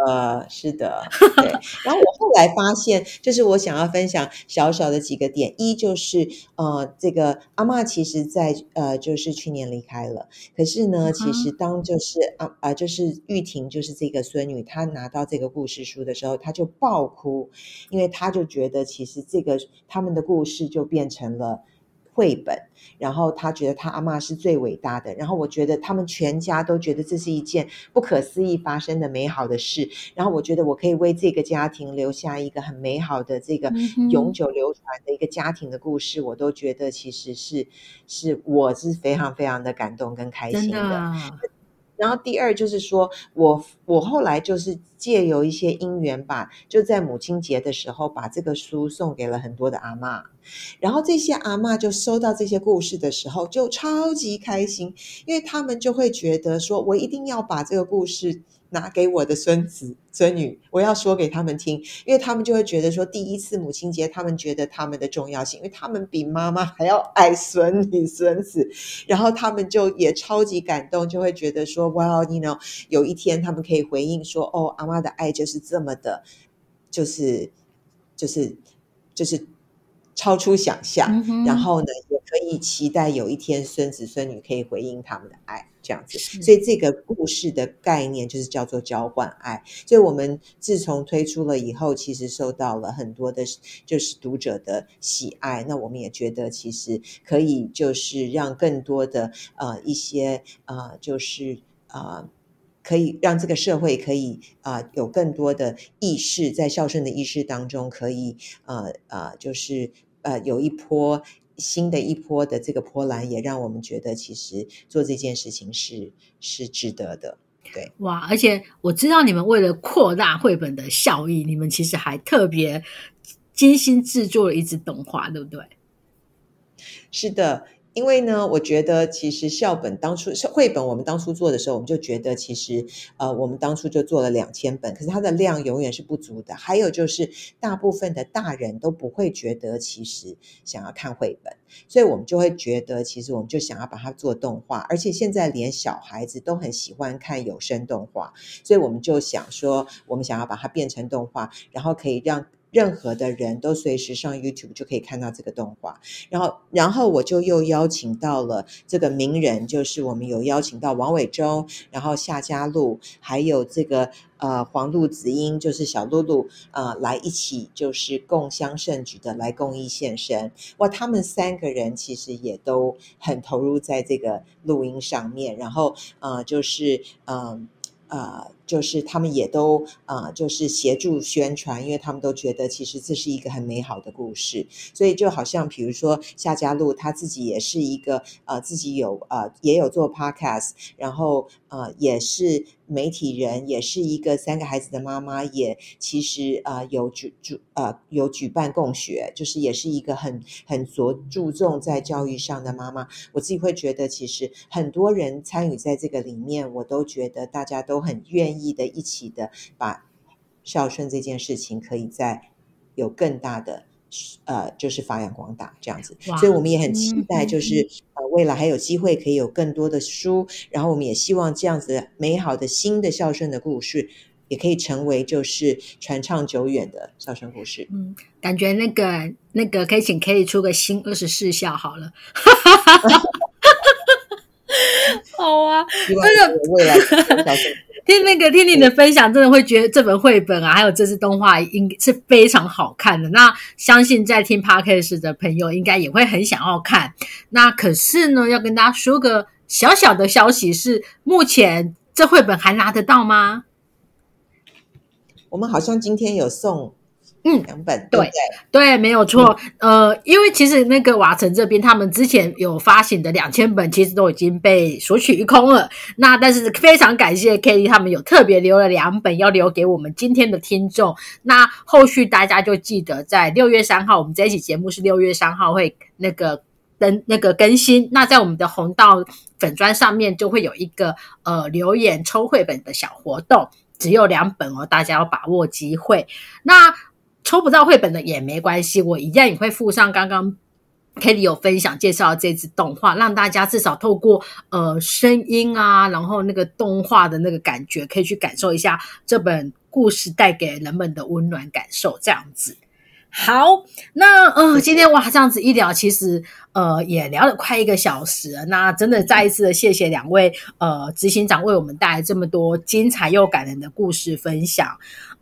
呃，是的，对。然后我后来发现，就是我想要分享小小的几个点。一就是呃，这个阿妈其实在呃，就是去年离开了。可是呢，其实当就是啊啊，就是玉婷，就是这个孙女，她拿到这个故事书的时候，她就爆哭，因为她就觉得其实这个他们的故事就变成了。绘本，然后他觉得他阿妈是最伟大的，然后我觉得他们全家都觉得这是一件不可思议发生的美好的事，然后我觉得我可以为这个家庭留下一个很美好的这个永久流传的一个家庭的故事，我都觉得其实是是我是非常非常的感动跟开心的。然后第二就是说，我我后来就是借由一些因缘吧，就在母亲节的时候把这个书送给了很多的阿妈，然后这些阿妈就收到这些故事的时候就超级开心，因为他们就会觉得说，我一定要把这个故事。拿给我的孙子孙女，我要说给他们听，因为他们就会觉得说，第一次母亲节，他们觉得他们的重要性，因为他们比妈妈还要爱孙女孙子，然后他们就也超级感动，就会觉得说，哇，you know，有一天他们可以回应说，哦，阿妈的爱就是这么的，就是就是就是超出想象，然后呢，也可以期待有一天孙子孙女可以回应他们的爱。这样子，所以这个故事的概念就是叫做交换爱。所以我们自从推出了以后，其实受到了很多的，就是读者的喜爱。那我们也觉得，其实可以就是让更多的呃一些呃，就是呃，可以让这个社会可以啊有更多的意识，在孝顺的意识当中，可以呃呃，就是呃有一波。新的一波的这个波澜，也让我们觉得其实做这件事情是是值得的。对，哇！而且我知道你们为了扩大绘本的效益，你们其实还特别精心制作了一支动画，对不对？是的。因为呢，我觉得其实校本当初绘本，我们当初做的时候，我们就觉得其实呃，我们当初就做了两千本，可是它的量永远是不足的。还有就是大部分的大人都不会觉得其实想要看绘本，所以我们就会觉得其实我们就想要把它做动画，而且现在连小孩子都很喜欢看有声动画，所以我们就想说，我们想要把它变成动画，然后可以让。任何的人都随时上 YouTube 就可以看到这个动画，然后，然后我就又邀请到了这个名人，就是我们有邀请到王伟忠，然后夏家路，还有这个呃黄露子英，就是小露露，呃，来一起就是共襄盛举的来公益献身。哇，他们三个人其实也都很投入在这个录音上面，然后呃，就是嗯呃。就是他们也都啊、就是协助宣传，因为他们都觉得其实这是一个很美好的故事，所以就好像比如说夏家璐他自己也是一个呃自己有呃也有做 podcast，然后呃也是媒体人，也是一个三个孩子的妈妈，也其实呃有举举呃有举办共学，就是也是一个很很着注重在教育上的妈妈。我自己会觉得，其实很多人参与在这个里面，我都觉得大家都很愿意的，一起的把孝顺这件事情可以在有更大的。呃，就是发扬光大这样子，所以我们也很期嗯待，就是呃，未来还有机会可以有更多的书，然后我们也希望这样子美好的新的孝顺的故事，也可以成为就是传唱久远的孝顺故事。嗯，感觉那个那个可以请 K 出个新二十四孝好了。好啊，有未来孝顺。听那个听你的分享，真的会觉得这本绘本啊，还有这支动画应是非常好看的。那相信在听 podcast 的朋友，应该也会很想要看。那可是呢，要跟大家说个小小的消息是，目前这绘本还拿得到吗？我们好像今天有送嗯两本，对对对？没有错。呃，因为其实那个瓦城这边，他们之前有发行的两千本，其实都已经被索取一空了。那但是非常感谢 Kelly 他们有特别留了两本，要留给我们今天的听众。那后续大家就记得在六月三号，我们这一期节目是六月三号会那个。登那个更新，那在我们的红道粉砖上面就会有一个呃留言抽绘本的小活动，只有两本哦，大家要把握机会。那抽不到绘本的也没关系，我一样也会附上刚刚 Kelly 有分享介绍的这支动画，让大家至少透过呃声音啊，然后那个动画的那个感觉，可以去感受一下这本故事带给人们的温暖感受，这样子。好，那呃，今天哇，这样子一聊，其实呃也聊了快一个小时了。那真的再一次的谢谢两位呃执行长为我们带来这么多精彩又感人的故事分享。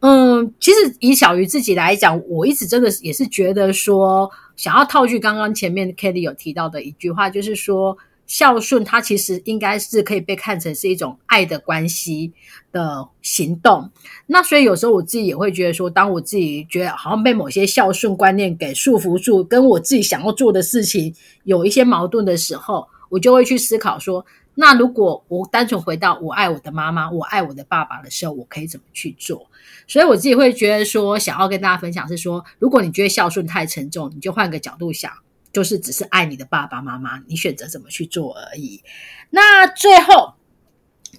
嗯，其实以小鱼自己来讲，我一直真的也是觉得说，想要套句刚刚前面 Kelly 有提到的一句话，就是说孝顺它其实应该是可以被看成是一种爱的关系的行动。那所以有时候我自己也会觉得说，当我自己觉得好像被某些孝顺观念给束缚住，跟我自己想要做的事情有一些矛盾的时候，我就会去思考说，那如果我单纯回到我爱我的妈妈，我爱我的爸爸的时候，我可以怎么去做？所以我自己会觉得说，想要跟大家分享是说，如果你觉得孝顺太沉重，你就换个角度想。就是只是爱你的爸爸妈妈，你选择怎么去做而已。那最后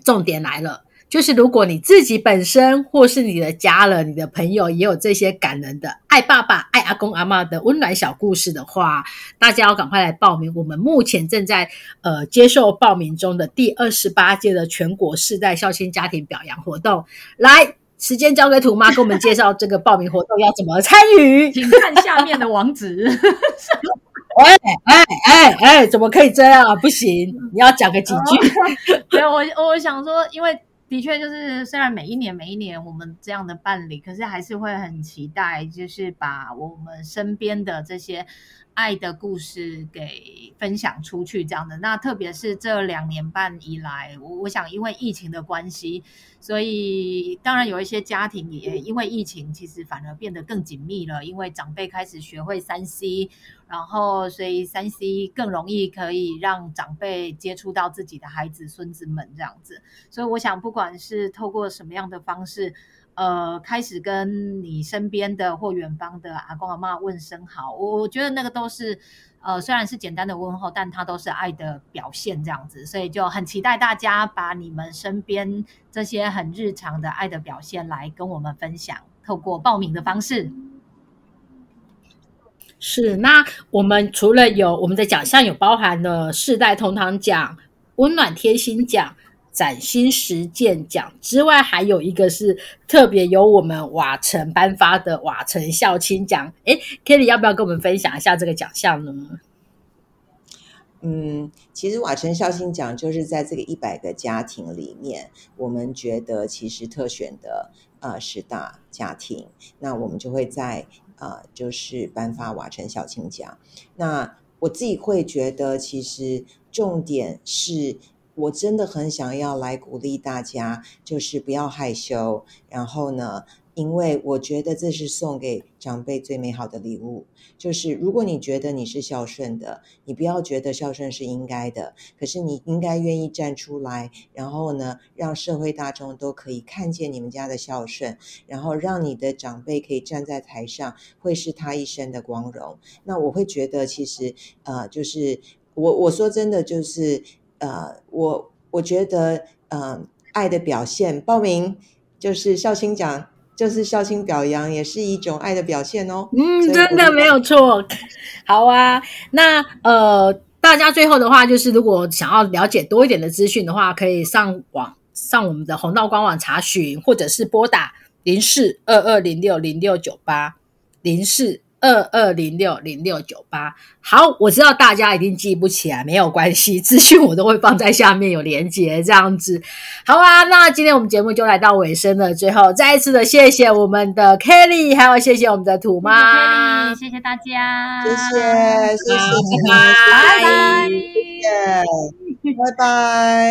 重点来了，就是如果你自己本身或是你的家人、你的朋友也有这些感人的爱爸爸、爱阿公阿妈的温暖小故事的话，大家要赶快来报名。我们目前正在呃接受报名中的第二十八届的全国世代孝亲家庭表扬活动，来。时间交给土妈，给我们介绍这个报名活动要怎么参与。请看下面的网址。哎哎哎哎，怎么可以这样啊？不行，你要讲个几句。对，我我想说，因为的确就是，虽然每一年每一年我们这样的办理，可是还是会很期待，就是把我们身边的这些爱的故事给分享出去，这样的。那特别是这两年半以来，我我想因为疫情的关系，所以当然有一些家庭也因为疫情，其实反而变得更紧密了，因为长辈开始学会三 C。然后，所以三 C 更容易可以让长辈接触到自己的孩子、孙子们这样子。所以，我想，不管是透过什么样的方式，呃，开始跟你身边的或远方的阿公阿妈问声好，我我觉得那个都是，呃，虽然是简单的问候，但它都是爱的表现这样子。所以，就很期待大家把你们身边这些很日常的爱的表现来跟我们分享，透过报名的方式。是，那我们除了有我们的奖项有包含了世代同堂奖、温暖贴心奖、崭新实践奖之外，还有一个是特别由我们瓦城颁发的瓦城孝亲奖。诶 Kelly 要不要跟我们分享一下这个奖项呢？嗯，其实瓦城孝心奖就是在这个一百个家庭里面，我们觉得其实特选的呃十大家庭，那我们就会在呃就是颁发瓦城孝亲奖。那我自己会觉得，其实重点是我真的很想要来鼓励大家，就是不要害羞，然后呢，因为我觉得这是送给长辈最美好的礼物。就是如果你觉得你是孝顺的，你不要觉得孝顺是应该的，可是你应该愿意站出来，然后呢，让社会大众都可以看见你们家的孝顺，然后让你的长辈可以站在台上，会是他一生的光荣。那我会觉得，其实呃，就是我我说真的，就是呃，我我觉得呃，爱的表现，报名就是孝心奖。就是孝心表扬，也是一种爱的表现哦。嗯，真的没有错。好啊，那呃，大家最后的话就是，如果想要了解多一点的资讯的话，可以上网上我们的红道官网查询，或者是拨打零四二二零六零六九八零四。二二零六零六九八，好，我知道大家一定记不起来，没有关系，资讯我都会放在下面有连接，这样子，好啊。那今天我们节目就来到尾声了，最后再一次的谢谢我们的 Kelly，还有谢谢我们的土妈，谢谢大家，谢谢，谢谢，拜拜，谢谢，拜拜。